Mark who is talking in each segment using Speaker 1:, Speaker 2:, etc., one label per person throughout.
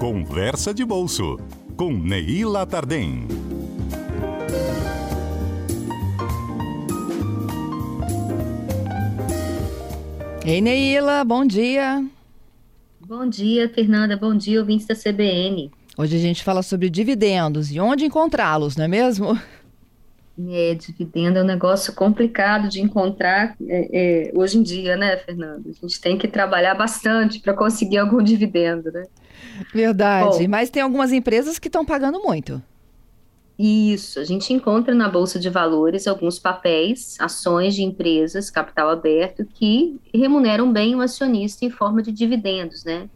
Speaker 1: Conversa de Bolso, com Neila Tardem.
Speaker 2: Ei, Neila, bom dia.
Speaker 3: Bom dia, Fernanda. Bom dia, ouvintes da CBN.
Speaker 2: Hoje a gente fala sobre dividendos e onde encontrá-los, não é mesmo?
Speaker 3: É, dividendo é um negócio complicado de encontrar é, é, hoje em dia, né, Fernando? A gente tem que trabalhar bastante para conseguir algum dividendo, né?
Speaker 2: Verdade, Bom, mas tem algumas empresas que estão pagando muito.
Speaker 3: Isso, a gente encontra na Bolsa de Valores alguns papéis, ações de empresas, capital aberto, que remuneram bem o acionista em forma de dividendos, né?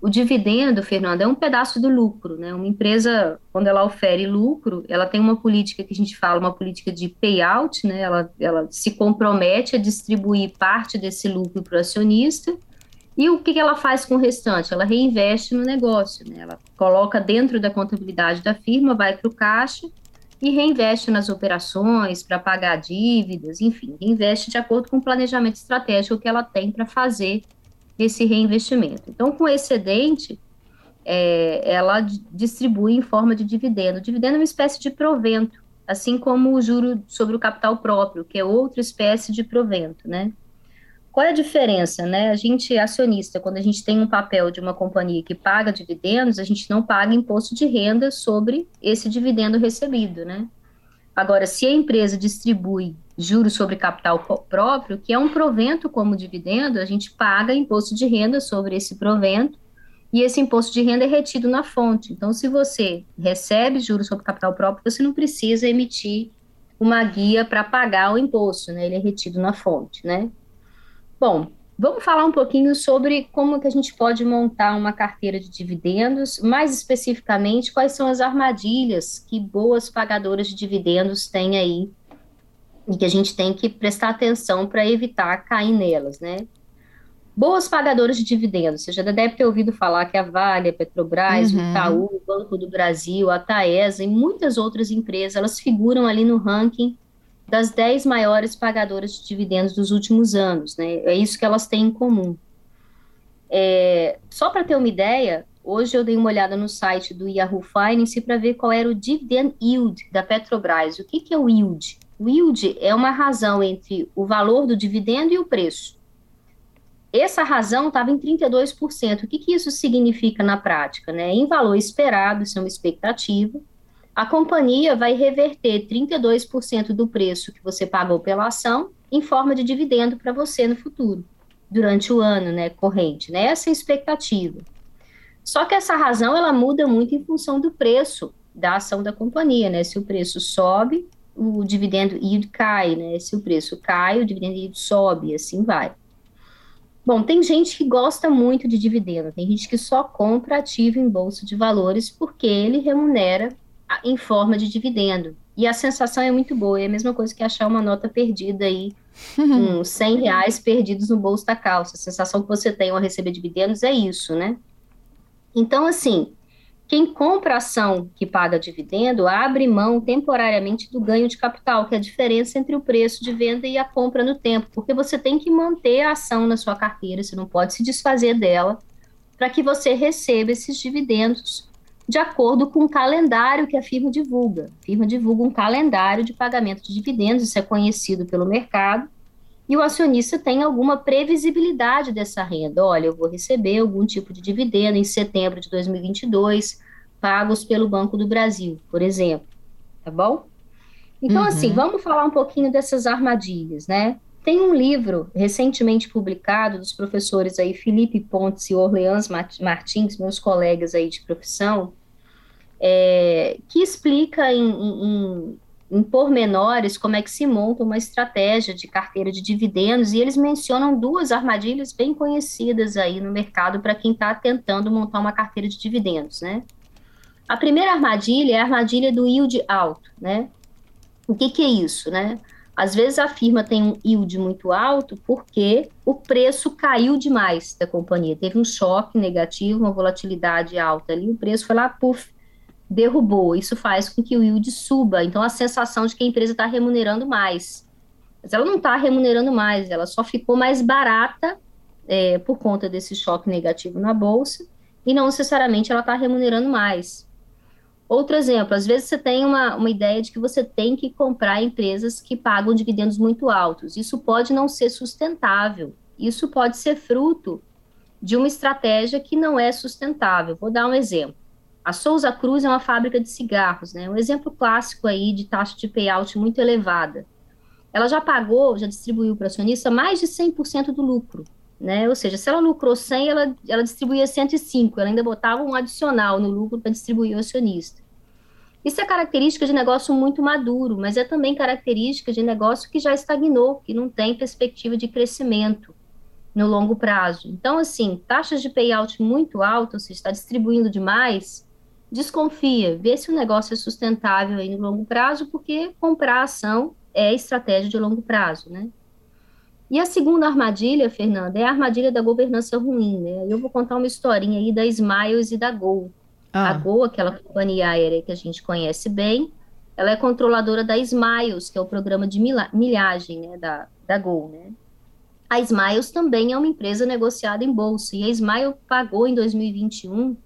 Speaker 3: O dividendo, Fernando, é um pedaço do lucro, né? Uma empresa, quando ela ofere lucro, ela tem uma política que a gente fala, uma política de payout, né? Ela, ela se compromete a distribuir parte desse lucro para o acionista. E o que, que ela faz com o restante? Ela reinveste no negócio, né? Ela coloca dentro da contabilidade da firma, vai para o caixa e reinveste nas operações para pagar dívidas, enfim, reinveste de acordo com o planejamento estratégico que ela tem para fazer esse reinvestimento. Então, com excedente, é, ela distribui em forma de dividendo. O dividendo é uma espécie de provento, assim como o juro sobre o capital próprio, que é outra espécie de provento, né? Qual é a diferença, né? A gente, acionista, quando a gente tem um papel de uma companhia que paga dividendos, a gente não paga imposto de renda sobre esse dividendo recebido, né? Agora, se a empresa distribui juros sobre capital próprio, que é um provento como dividendo, a gente paga imposto de renda sobre esse provento e esse imposto de renda é retido na fonte. Então, se você recebe juros sobre capital próprio, você não precisa emitir uma guia para pagar o imposto, né? Ele é retido na fonte, né? Bom, vamos falar um pouquinho sobre como que a gente pode montar uma carteira de dividendos, mais especificamente, quais são as armadilhas que boas pagadoras de dividendos têm aí e que a gente tem que prestar atenção para evitar cair nelas, né? Boas pagadoras de dividendos, você já deve ter ouvido falar que a Vale, a Petrobras, uhum. o Itaú, o Banco do Brasil, a Taesa e muitas outras empresas, elas figuram ali no ranking das 10 maiores pagadoras de dividendos dos últimos anos, né? É isso que elas têm em comum. É, só para ter uma ideia, hoje eu dei uma olhada no site do Yahoo Finance para ver qual era o dividend yield da Petrobras. O que, que é o yield? O yield é uma razão entre o valor do dividendo e o preço. Essa razão estava em 32%. O que, que isso significa na prática? Né? Em valor esperado, isso é uma expectativa, a companhia vai reverter 32% do preço que você pagou pela ação em forma de dividendo para você no futuro, durante o ano né, corrente. Né? Essa é a expectativa. Só que essa razão ela muda muito em função do preço da ação da companhia. Né? Se o preço sobe, o dividendo yield cai, né? Se o preço cai, o dividendo yield sobe, assim vai. Bom, tem gente que gosta muito de dividendo, tem gente que só compra ativo em bolsa de valores porque ele remunera em forma de dividendo. E a sensação é muito boa, é a mesma coisa que achar uma nota perdida aí, uns 100 reais perdidos no bolso da calça. A sensação que você tem ao receber dividendos é isso, né? Então, assim, quem compra ação que paga dividendo abre mão temporariamente do ganho de capital, que é a diferença entre o preço de venda e a compra no tempo, porque você tem que manter a ação na sua carteira, você não pode se desfazer dela, para que você receba esses dividendos de acordo com o calendário que a firma divulga. A firma divulga um calendário de pagamento de dividendos, isso é conhecido pelo mercado, e o acionista tem alguma previsibilidade dessa renda. Olha, eu vou receber algum tipo de dividendo em setembro de 2022, pagos pelo Banco do Brasil, por exemplo. Tá bom? Então, uhum. assim, vamos falar um pouquinho dessas armadilhas, né? Tem um livro recentemente publicado dos professores aí Felipe Pontes e Orleans Martins, meus colegas aí de profissão, é, que explica em, em, em pormenores como é que se monta uma estratégia de carteira de dividendos, e eles mencionam duas armadilhas bem conhecidas aí no mercado para quem está tentando montar uma carteira de dividendos, né? A primeira armadilha é a armadilha do yield alto, né? O que, que é isso, né? Às vezes a firma tem um yield muito alto porque o preço caiu demais da companhia. Teve um choque negativo, uma volatilidade alta ali, o preço foi lá, puf, derrubou. Isso faz com que o yield suba. Então a sensação de que a empresa está remunerando mais. Mas ela não está remunerando mais, ela só ficou mais barata é, por conta desse choque negativo na bolsa e não necessariamente ela está remunerando mais. Outro exemplo, às vezes você tem uma, uma ideia de que você tem que comprar empresas que pagam dividendos muito altos. Isso pode não ser sustentável. Isso pode ser fruto de uma estratégia que não é sustentável. Vou dar um exemplo. A Souza Cruz é uma fábrica de cigarros, né? Um exemplo clássico aí de taxa de payout muito elevada. Ela já pagou, já distribuiu para acionista mais de 100% do lucro, né? Ou seja, se ela lucrou 100, ela, ela distribuía 105, ela ainda botava um adicional no lucro para distribuir ao acionista. Isso é característica de negócio muito maduro, mas é também característica de negócio que já estagnou, que não tem perspectiva de crescimento no longo prazo. Então, assim, taxas de payout muito altas, se está distribuindo demais, desconfia, vê se o negócio é sustentável aí no longo prazo, porque comprar ação é estratégia de longo prazo, né? E a segunda armadilha, Fernanda, é a armadilha da governança ruim, né? Eu vou contar uma historinha aí da Smiles e da Gol. Ah. A Gol, aquela companhia aérea que a gente conhece bem, ela é controladora da Smiles, que é o programa de milhagem né, da, da Gol, né? A Smiles também é uma empresa negociada em bolsa, e a Smile pagou em 2021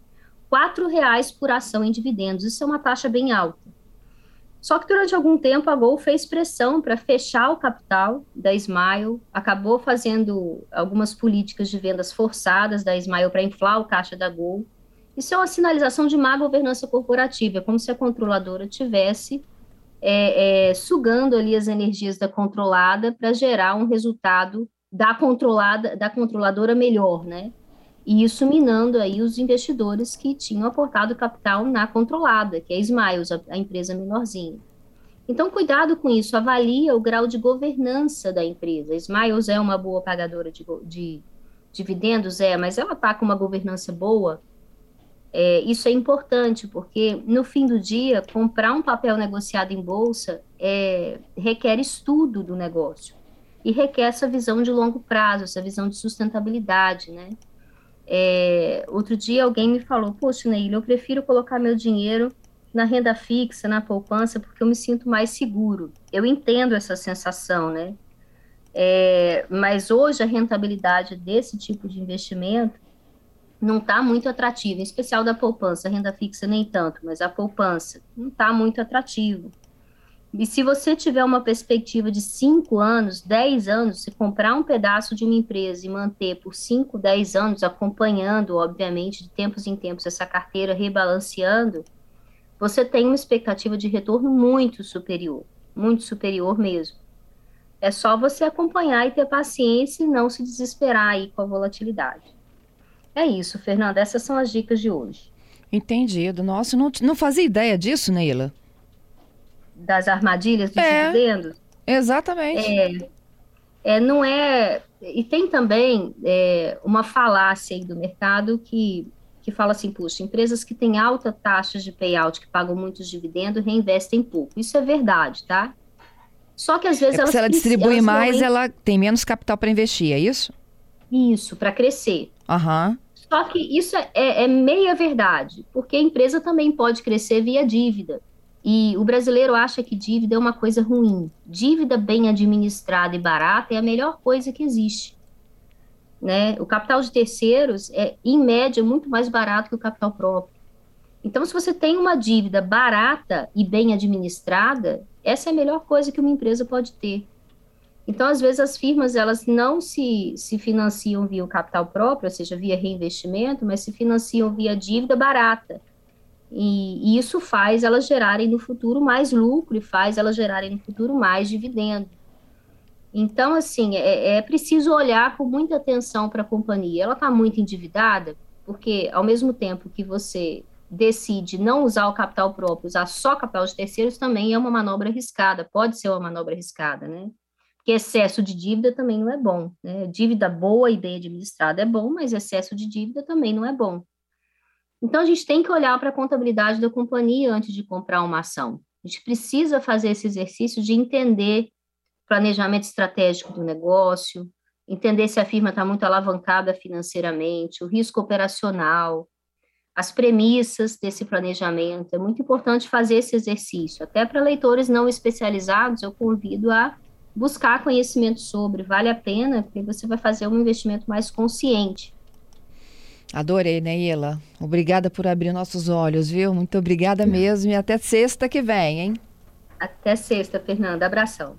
Speaker 3: R$ reais por ação em dividendos. Isso é uma taxa bem alta. Só que durante algum tempo a Gol fez pressão para fechar o capital da Smile, acabou fazendo algumas políticas de vendas forçadas da Smile para inflar o caixa da Gol. Isso é uma sinalização de má governança corporativa, é como se a controladora tivesse é, é, sugando ali as energias da controlada para gerar um resultado da controlada, da controladora melhor, né? E isso minando aí os investidores que tinham aportado capital na controlada, que é a Smiles, a, a empresa menorzinha. Então, cuidado com isso, avalia o grau de governança da empresa. A Smiles é uma boa pagadora de, de dividendos, é, mas ela está com uma governança boa. É, isso é importante, porque no fim do dia, comprar um papel negociado em bolsa é, requer estudo do negócio e requer essa visão de longo prazo, essa visão de sustentabilidade, né? É, outro dia alguém me falou, poxa, Neil, eu prefiro colocar meu dinheiro na renda fixa, na poupança, porque eu me sinto mais seguro. Eu entendo essa sensação, né? É, mas hoje a rentabilidade desse tipo de investimento não está muito atrativa, em especial da poupança, renda fixa nem tanto, mas a poupança não está muito atrativo. E se você tiver uma perspectiva de 5 anos, 10 anos, se comprar um pedaço de uma empresa e manter por 5, 10 anos, acompanhando, obviamente, de tempos em tempos essa carteira rebalanceando, você tem uma expectativa de retorno muito superior, muito superior mesmo. É só você acompanhar e ter paciência e não se desesperar aí com a volatilidade. É isso, Fernanda, essas são as dicas de hoje.
Speaker 2: Entendido. Nossa, não, não fazia ideia disso, Neila
Speaker 3: das armadilhas dos é, dividendos.
Speaker 2: Exatamente.
Speaker 3: É, é, não é. E tem também é, uma falácia aí do mercado que, que fala assim: puxa, empresas que têm alta taxa de payout, que pagam muitos dividendos, reinvestem pouco. Isso é verdade, tá? Só que às vezes
Speaker 2: é
Speaker 3: elas.
Speaker 2: Se ela distribui elas mais, ela tem menos capital para investir, é isso?
Speaker 3: Isso, para crescer.
Speaker 2: Aham. Uhum.
Speaker 3: Só que isso é, é, é meia verdade, porque a empresa também pode crescer via dívida. E o brasileiro acha que dívida é uma coisa ruim. Dívida bem administrada e barata é a melhor coisa que existe. Né? O capital de terceiros é, em média, muito mais barato que o capital próprio. Então, se você tem uma dívida barata e bem administrada, essa é a melhor coisa que uma empresa pode ter. Então, às vezes, as firmas elas não se, se financiam via o capital próprio, ou seja, via reinvestimento, mas se financiam via dívida barata. E, e, isso faz elas gerarem no futuro mais lucro e faz elas gerarem no futuro mais dividendo. Então, assim, é, é preciso olhar com muita atenção para a companhia. Ela está muito endividada, porque ao mesmo tempo que você decide não usar o capital próprio, usar só capital de terceiros, também é uma manobra arriscada, pode ser uma manobra arriscada, né? Porque excesso de dívida também não é bom, né? Dívida boa e bem administrada é bom, mas excesso de dívida também não é bom. Então, a gente tem que olhar para a contabilidade da companhia antes de comprar uma ação. A gente precisa fazer esse exercício de entender planejamento estratégico do negócio, entender se a firma está muito alavancada financeiramente, o risco operacional, as premissas desse planejamento. É muito importante fazer esse exercício. Até para leitores não especializados, eu convido a buscar conhecimento sobre. Vale a pena, porque você vai fazer um investimento mais consciente.
Speaker 2: Adorei, Neila. Obrigada por abrir nossos olhos, viu? Muito obrigada mesmo e até sexta que vem, hein?
Speaker 3: Até sexta, Fernanda. Abração.